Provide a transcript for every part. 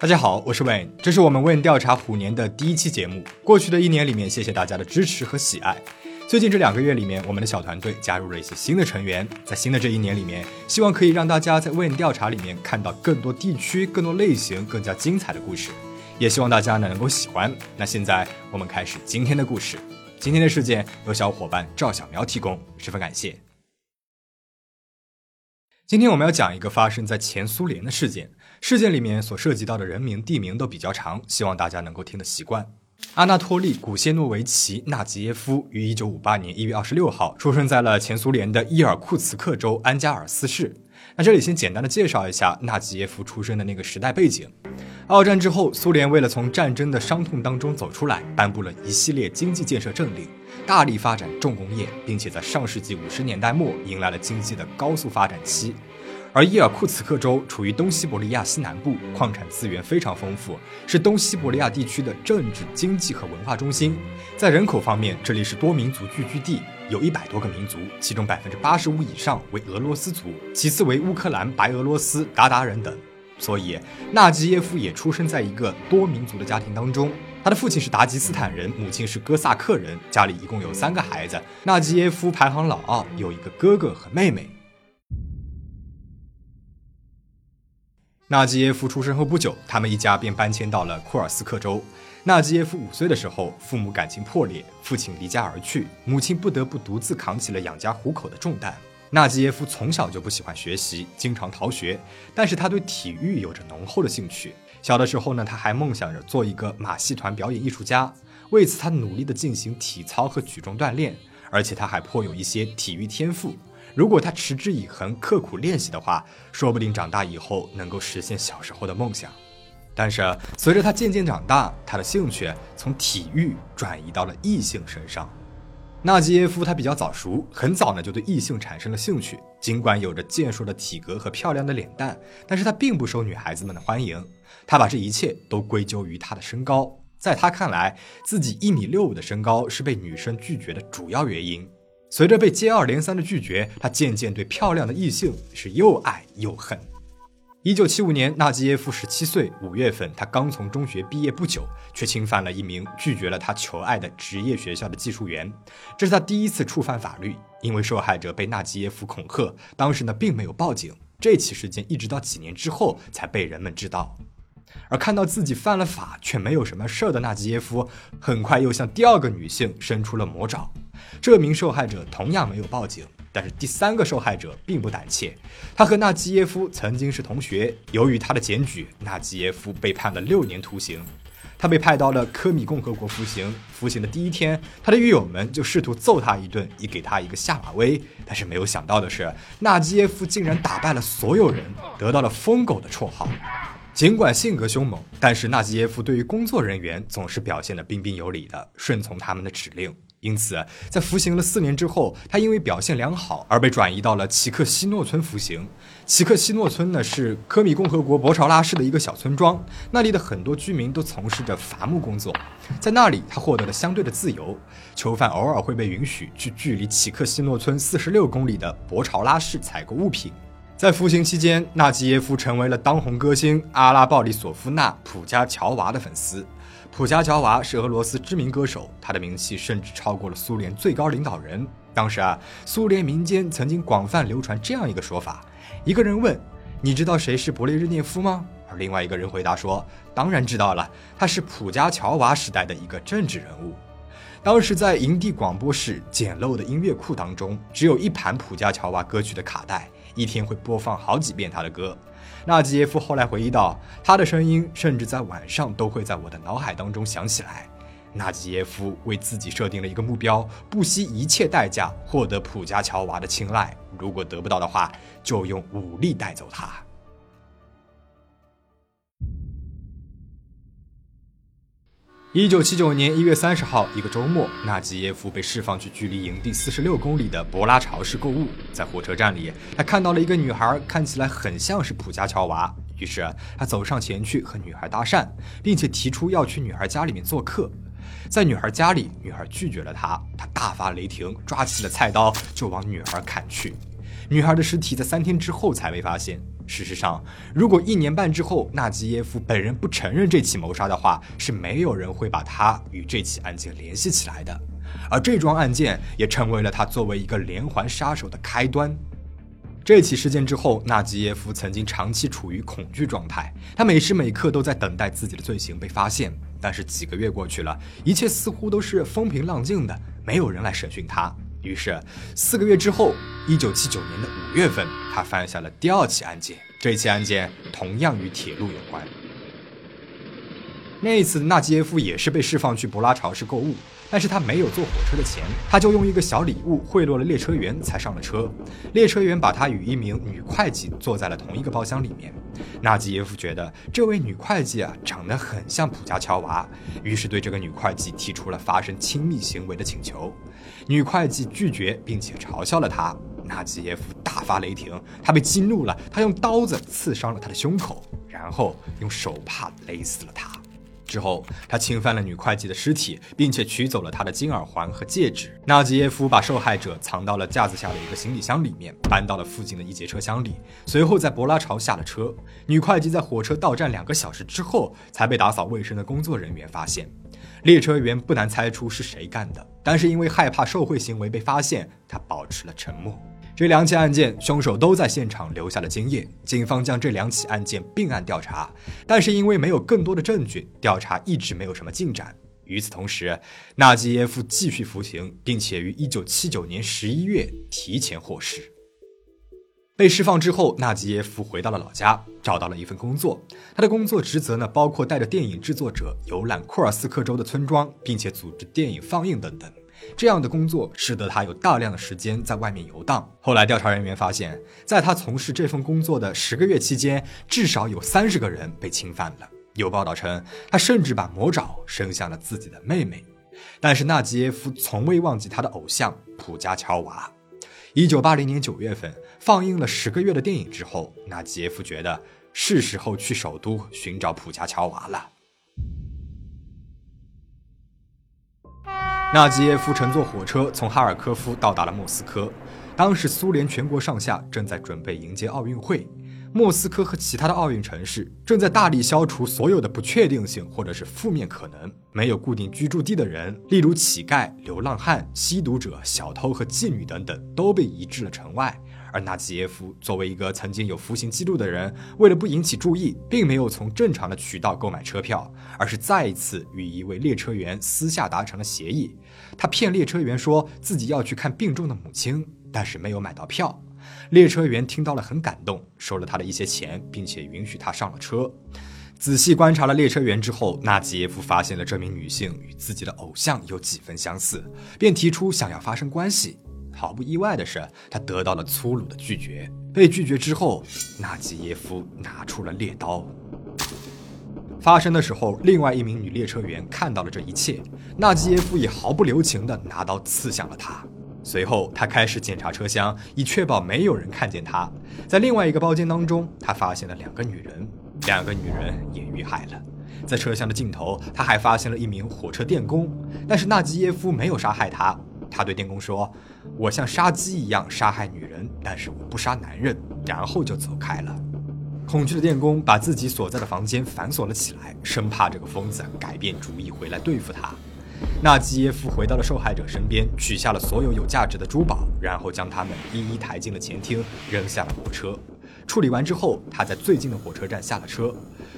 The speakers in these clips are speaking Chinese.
大家好，我是 Wayne，这是我们 Wayne 调查虎年的第一期节目。过去的一年里面，谢谢大家的支持和喜爱。最近这两个月里面，我们的小团队加入了一些新的成员。在新的这一年里面，希望可以让大家在 Wayne 调查里面看到更多地区、更多类型、更加精彩的故事。也希望大家呢能够喜欢。那现在我们开始今天的故事。今天的事件由小伙伴赵小苗提供，十分感谢。今天我们要讲一个发生在前苏联的事件，事件里面所涉及到的人名、地名都比较长，希望大家能够听得习惯。阿纳托利·古谢诺维奇·纳吉耶夫于1958年1月26号出生在了前苏联的伊尔库茨克州安加尔斯市。那这里先简单的介绍一下纳吉耶夫出生的那个时代背景。二战之后，苏联为了从战争的伤痛当中走出来，颁布了一系列经济建设政令，大力发展重工业，并且在上世纪五十年代末迎来了经济的高速发展期。而伊尔库茨克州处于东西伯利亚西南部，矿产资源非常丰富，是东西伯利亚地区的政治、经济和文化中心。在人口方面，这里是多民族聚居地，有一百多个民族，其中百分之八十五以上为俄罗斯族，其次为乌克兰、白俄罗斯、鞑靼人等。所以，纳吉耶夫也出生在一个多民族的家庭当中。他的父亲是达吉斯坦人，母亲是哥萨克人，家里一共有三个孩子。纳吉耶夫排行老二，有一个哥哥和妹妹。纳吉耶夫出生后不久，他们一家便搬迁到了库尔斯克州。纳吉耶夫五岁的时候，父母感情破裂，父亲离家而去，母亲不得不独自扛起了养家糊口的重担。纳吉耶夫从小就不喜欢学习，经常逃学，但是他对体育有着浓厚的兴趣。小的时候呢，他还梦想着做一个马戏团表演艺术家，为此他努力的进行体操和举重锻炼，而且他还颇有一些体育天赋。如果他持之以恒、刻苦练习的话，说不定长大以后能够实现小时候的梦想。但是随着他渐渐长大，他的兴趣从体育转移到了异性身上。纳吉耶夫他比较早熟，很早呢就对异性产生了兴趣。尽管有着健硕的体格和漂亮的脸蛋，但是他并不受女孩子们的欢迎。他把这一切都归咎于他的身高，在他看来，自己一米六五的身高是被女生拒绝的主要原因。随着被接二连三的拒绝，他渐渐对漂亮的异性是又爱又恨。一九七五年，纳吉耶夫十七岁，五月份，他刚从中学毕业不久，却侵犯了一名拒绝了他求爱的职业学校的技术员。这是他第一次触犯法律，因为受害者被纳吉耶夫恐吓，当时呢并没有报警。这起事件一直到几年之后才被人们知道。而看到自己犯了法却没有什么事儿的纳吉耶夫，很快又向第二个女性伸出了魔爪。这名受害者同样没有报警，但是第三个受害者并不胆怯。他和纳吉耶夫曾经是同学，由于他的检举，纳吉耶夫被判了六年徒刑。他被派到了科米共和国服刑。服刑的第一天，他的狱友们就试图揍他一顿，以给他一个下马威。但是没有想到的是，纳吉耶夫竟然打败了所有人，得到了“疯狗”的绰号。尽管性格凶猛，但是纳吉耶夫对于工作人员总是表现得彬彬有礼的，顺从他们的指令。因此，在服刑了四年之后，他因为表现良好而被转移到了奇克西诺村服刑。奇克西诺村呢是科米共和国博朝拉市的一个小村庄，那里的很多居民都从事着伐木工作。在那里，他获得了相对的自由，囚犯偶尔会被允许去距离奇克西诺村四十六公里的博朝拉市采购物品。在服刑期间，纳吉耶夫成为了当红歌星阿拉鲍里索夫娜·普加乔娃的粉丝。普加乔娃是俄罗斯知名歌手，他的名气甚至超过了苏联最高领导人。当时啊，苏联民间曾经广泛流传这样一个说法：一个人问，你知道谁是勃列日涅夫吗？而另外一个人回答说，当然知道了，他是普加乔娃时代的一个政治人物。当时在营地广播室简陋的音乐库当中，只有一盘普加乔娃歌曲的卡带，一天会播放好几遍他的歌。纳吉耶夫后来回忆道：“他的声音甚至在晚上都会在我的脑海当中响起来。”纳吉耶夫为自己设定了一个目标，不惜一切代价获得普加乔娃的青睐。如果得不到的话，就用武力带走他。一九七九年一月三十号，一个周末，纳吉耶夫被释放去距离营地四十六公里的博拉潮市购物。在火车站里，他看到了一个女孩，看起来很像是普加乔娃。于是他走上前去和女孩搭讪，并且提出要去女孩家里面做客。在女孩家里，女孩拒绝了他，他大发雷霆，抓起了菜刀就往女孩砍去。女孩的尸体在三天之后才被发现。事实上，如果一年半之后纳吉耶夫本人不承认这起谋杀的话，是没有人会把他与这起案件联系起来的。而这桩案件也成为了他作为一个连环杀手的开端。这起事件之后，纳吉耶夫曾经长期处于恐惧状态，他每时每刻都在等待自己的罪行被发现。但是几个月过去了，一切似乎都是风平浪静的，没有人来审讯他。于是，四个月之后，一九七九年的五月份，他犯下了第二起案件。这起案件同样与铁路有关。那一次，纳吉耶夫也是被释放去博拉朝市购物，但是他没有坐火车的钱，他就用一个小礼物贿赂了列车员，才上了车。列车员把他与一名女会计坐在了同一个包厢里面。纳吉耶夫觉得这位女会计啊长得很像普加乔娃，于是对这个女会计提出了发生亲密行为的请求。女会计拒绝，并且嘲笑了他。纳吉耶夫大发雷霆，他被激怒了，他用刀子刺伤了他的胸口，然后用手帕勒死了他。之后，他侵犯了女会计的尸体，并且取走了她的金耳环和戒指。纳吉耶夫把受害者藏到了架子下的一个行李箱里面，搬到了附近的一节车厢里。随后，在博拉朝下了车。女会计在火车到站两个小时之后，才被打扫卫生的工作人员发现。列车员不难猜出是谁干的，但是因为害怕受贿行为被发现，他保持了沉默。这两起案件，凶手都在现场留下了精液。警方将这两起案件并案调查，但是因为没有更多的证据，调查一直没有什么进展。与此同时，纳吉耶夫继续服刑，并且于1979年11月提前获释。被释放之后，纳吉耶夫回到了老家，找到了一份工作。他的工作职责呢，包括带着电影制作者游览库尔斯克州的村庄，并且组织电影放映等等。这样的工作使得他有大量的时间在外面游荡。后来，调查人员发现，在他从事这份工作的十个月期间，至少有三十个人被侵犯了。有报道称，他甚至把魔爪伸向了自己的妹妹。但是，纳吉耶夫从未忘记他的偶像普加乔娃。一九八零年九月份，放映了十个月的电影之后，纳吉耶夫觉得是时候去首都寻找普加乔娃了。纳吉耶夫乘坐火车从哈尔科夫到达了莫斯科。当时，苏联全国上下正在准备迎接奥运会。莫斯科和其他的奥运城市正在大力消除所有的不确定性或者是负面可能。没有固定居住地的人，例如乞丐、流浪汉、吸毒者、小偷和妓女等等，都被移至了城外。而纳吉耶夫作为一个曾经有服刑记录的人，为了不引起注意，并没有从正常的渠道购买车票，而是再一次与一位列车员私下达成了协议。他骗列车员说自己要去看病重的母亲，但是没有买到票。列车员听到了很感动，收了他的一些钱，并且允许他上了车。仔细观察了列车员之后，纳吉耶夫发现了这名女性与自己的偶像有几分相似，便提出想要发生关系。毫不意外的是，他得到了粗鲁的拒绝。被拒绝之后，纳吉耶夫拿出了猎刀。发生的时候，另外一名女列车员看到了这一切，纳吉耶夫也毫不留情地拿刀刺向了她。随后，他开始检查车厢，以确保没有人看见他。在另外一个包间当中，他发现了两个女人，两个女人也遇害了。在车厢的尽头，他还发现了一名火车电工，但是纳吉耶夫没有杀害他。他对电工说：“我像杀鸡一样杀害女人，但是我不杀男人。”然后就走开了。恐惧的电工把自己所在的房间反锁了起来，生怕这个疯子改变主意回来对付他。纳吉耶夫回到了受害者身边，取下了所有有价值的珠宝，然后将他们一一抬进了前厅，扔下了火车。处理完之后，他在最近的火车站下了车。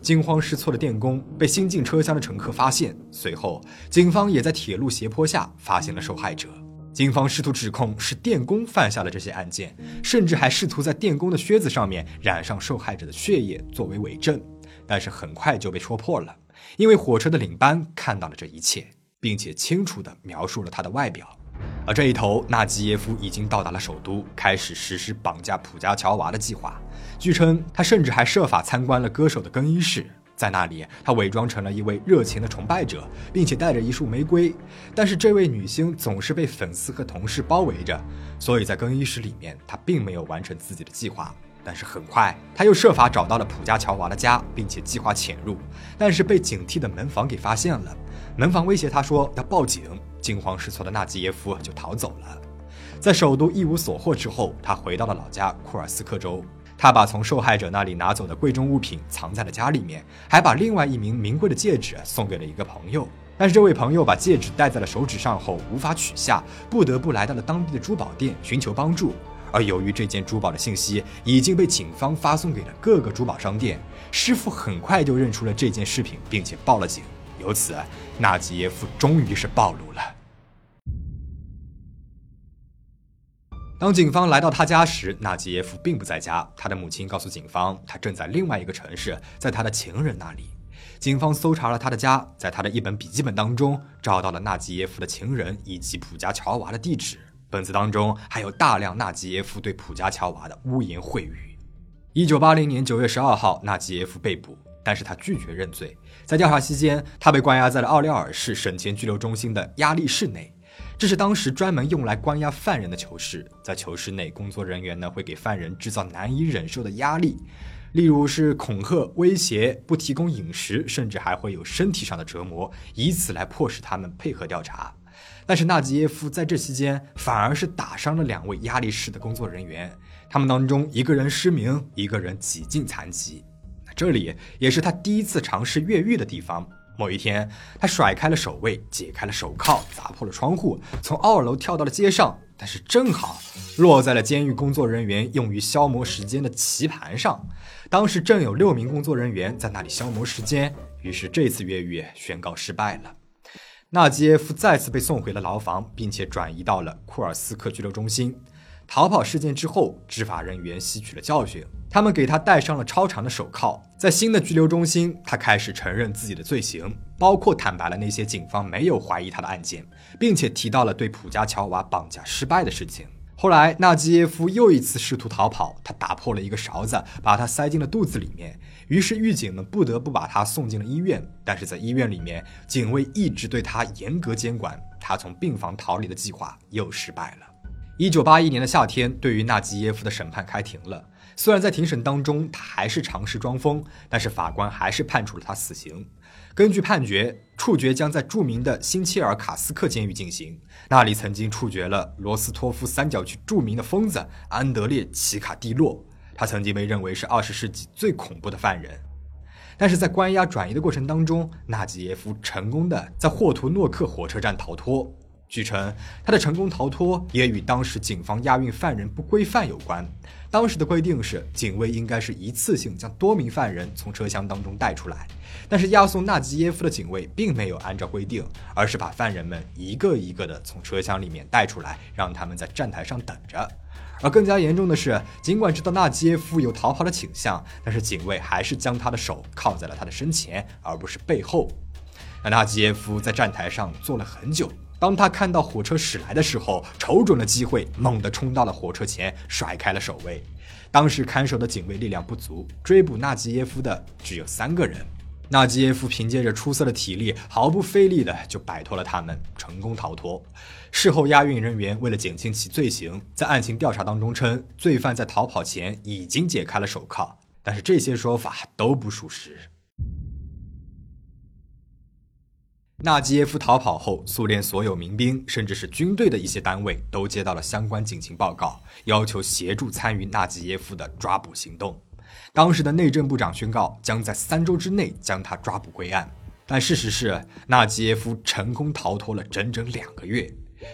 惊慌失措的电工被新进车厢的乘客发现，随后警方也在铁路斜坡下发现了受害者。警方试图指控是电工犯下了这些案件，甚至还试图在电工的靴子上面染上受害者的血液作为伪证，但是很快就被戳破了，因为火车的领班看到了这一切，并且清楚地描述了他的外表。而这一头，纳吉耶夫已经到达了首都，开始实施绑架普加乔娃的计划。据称，他甚至还设法参观了歌手的更衣室，在那里，他伪装成了一位热情的崇拜者，并且带着一束玫瑰。但是，这位女星总是被粉丝和同事包围着，所以在更衣室里面，他并没有完成自己的计划。但是很快，他又设法找到了普加乔娃的家，并且计划潜入，但是被警惕的门房给发现了。门房威胁他说要报警。惊慌失措的纳吉耶夫就逃走了。在首都一无所获之后，他回到了老家库尔斯克州。他把从受害者那里拿走的贵重物品藏在了家里面，还把另外一名名贵的戒指送给了一个朋友。但是这位朋友把戒指戴在了手指上后无法取下，不得不来到了当地的珠宝店寻求帮助。而由于这件珠宝的信息已经被警方发送给了各个珠宝商店，师傅很快就认出了这件饰品，并且报了警。由此，纳吉耶夫终于是暴露了。当警方来到他家时，纳吉耶夫并不在家。他的母亲告诉警方，他正在另外一个城市，在他的情人那里。警方搜查了他的家，在他的一本笔记本当中找到了纳吉耶夫的情人以及普加乔娃的地址。本子当中还有大量纳吉耶夫对普加乔娃的污言秽语。一九八零年九月十二号，纳吉耶夫被捕，但是他拒绝认罪。在调查期间，他被关押在了奥廖尔市省前拘留中心的压力室内。这是当时专门用来关押犯人的囚室，在囚室内，工作人员呢会给犯人制造难以忍受的压力，例如是恐吓、威胁、不提供饮食，甚至还会有身体上的折磨，以此来迫使他们配合调查。但是纳吉耶夫在这期间反而是打伤了两位压力室的工作人员，他们当中一个人失明，一个人几近残疾。这里也是他第一次尝试越狱的地方。某一天，他甩开了守卫，解开了手铐，砸破了窗户，从二楼跳到了街上。但是正好落在了监狱工作人员用于消磨时间的棋盘上。当时正有六名工作人员在那里消磨时间，于是这次越狱宣告失败了。纳吉耶夫再次被送回了牢房，并且转移到了库尔斯克拘留中心。逃跑事件之后，执法人员吸取了教训，他们给他戴上了超长的手铐。在新的拘留中心，他开始承认自己的罪行，包括坦白了那些警方没有怀疑他的案件，并且提到了对普加乔娃绑架失败的事情。后来，纳吉耶夫又一次试图逃跑，他打破了一个勺子，把它塞进了肚子里面。于是，狱警们不得不把他送进了医院。但是在医院里面，警卫一直对他严格监管，他从病房逃离的计划又失败了。一九八一年的夏天，对于纳吉耶夫的审判开庭了。虽然在庭审当中他还是尝试装疯，但是法官还是判处了他死刑。根据判决，处决将在著名的新切尔卡斯克监狱进行，那里曾经处决了罗斯托夫三角区著名的疯子安德烈奇卡蒂洛，他曾经被认为是二十世纪最恐怖的犯人。但是在关押转移的过程当中，纳吉耶夫成功的在霍图诺克火车站逃脱。据称，他的成功逃脱也与当时警方押运犯人不规范有关。当时的规定是，警卫应该是一次性将多名犯人从车厢当中带出来，但是押送纳吉耶夫的警卫并没有按照规定，而是把犯人们一个一个的从车厢里面带出来，让他们在站台上等着。而更加严重的是，尽管知道纳吉耶夫有逃跑的倾向，但是警卫还是将他的手铐在了他的身前，而不是背后。那纳吉耶夫在站台上坐了很久。当他看到火车驶来的时候，瞅准了机会，猛地冲到了火车前，甩开了守卫。当时看守的警卫力量不足，追捕纳吉耶夫的只有三个人。纳吉耶夫凭借着出色的体力，毫不费力的就摆脱了他们，成功逃脱。事后，押运人员为了减轻其罪行，在案情调查当中称，罪犯在逃跑前已经解开了手铐，但是这些说法都不属实。纳吉耶夫逃跑后，苏联所有民兵，甚至是军队的一些单位，都接到了相关警情报告，要求协助参与纳吉耶夫的抓捕行动。当时的内政部长宣告，将在三周之内将他抓捕归案。但事实是，纳吉耶夫成功逃脱了整整两个月。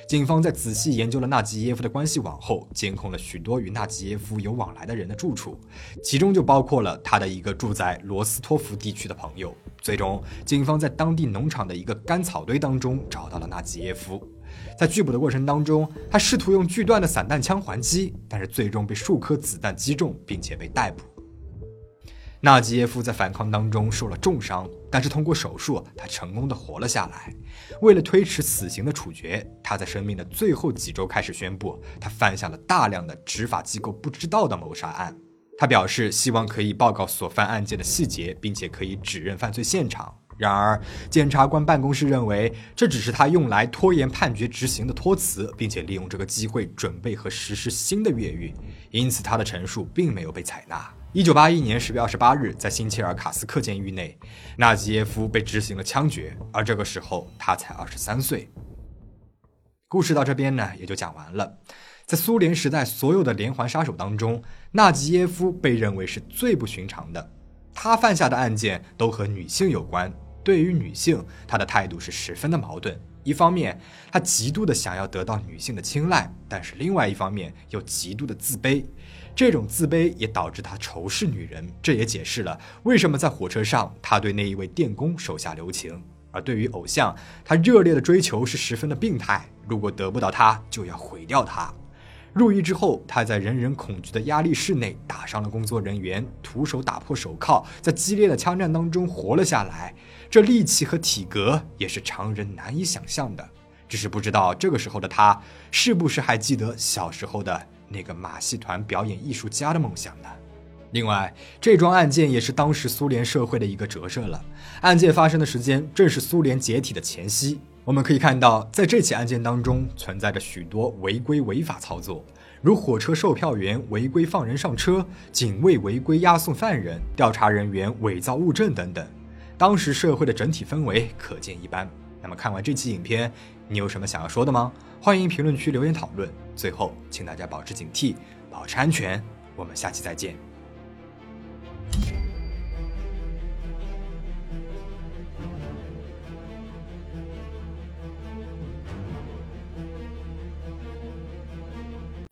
警方在仔细研究了纳吉耶夫的关系网后，监控了许多与纳吉耶夫有往来的人的住处，其中就包括了他的一个住在罗斯托夫地区的朋友。最终，警方在当地农场的一个干草堆当中找到了纳吉耶夫。在拒捕的过程当中，他试图用锯断的散弹枪还击，但是最终被数颗子弹击中，并且被逮捕。纳吉耶夫在反抗当中受了重伤，但是通过手术，他成功的活了下来。为了推迟死刑的处决，他在生命的最后几周开始宣布，他犯下了大量的执法机构不知道的谋杀案。他表示希望可以报告所犯案件的细节，并且可以指认犯罪现场。然而，检察官办公室认为这只是他用来拖延判决执行的托词，并且利用这个机会准备和实施新的越狱，因此他的陈述并没有被采纳。一九八一年十月二十八日，在新切尔卡斯克监狱内，纳吉耶夫被执行了枪决，而这个时候他才二十三岁。故事到这边呢，也就讲完了。在苏联时代所有的连环杀手当中，纳吉耶夫被认为是最不寻常的。他犯下的案件都和女性有关，对于女性，他的态度是十分的矛盾。一方面，他极度的想要得到女性的青睐，但是另外一方面又极度的自卑。这种自卑也导致他仇视女人，这也解释了为什么在火车上他对那一位电工手下留情。而对于偶像，他热烈的追求是十分的病态。如果得不到他，就要毁掉他。入狱之后，他在人人恐惧的压力室内打伤了工作人员，徒手打破手铐，在激烈的枪战当中活了下来。这力气和体格也是常人难以想象的。只是不知道这个时候的他，是不是还记得小时候的。那个马戏团表演艺术家的梦想呢？另外，这桩案件也是当时苏联社会的一个折射了。案件发生的时间正是苏联解体的前夕。我们可以看到，在这起案件当中存在着许多违规违法操作，如火车售票员违规放人上车、警卫违规押送犯人、调查人员伪造物证等等。当时社会的整体氛围可见一斑。那么，看完这期影片，你有什么想要说的吗？欢迎评论区留言讨论。最后，请大家保持警惕，保持安全。我们下期再见。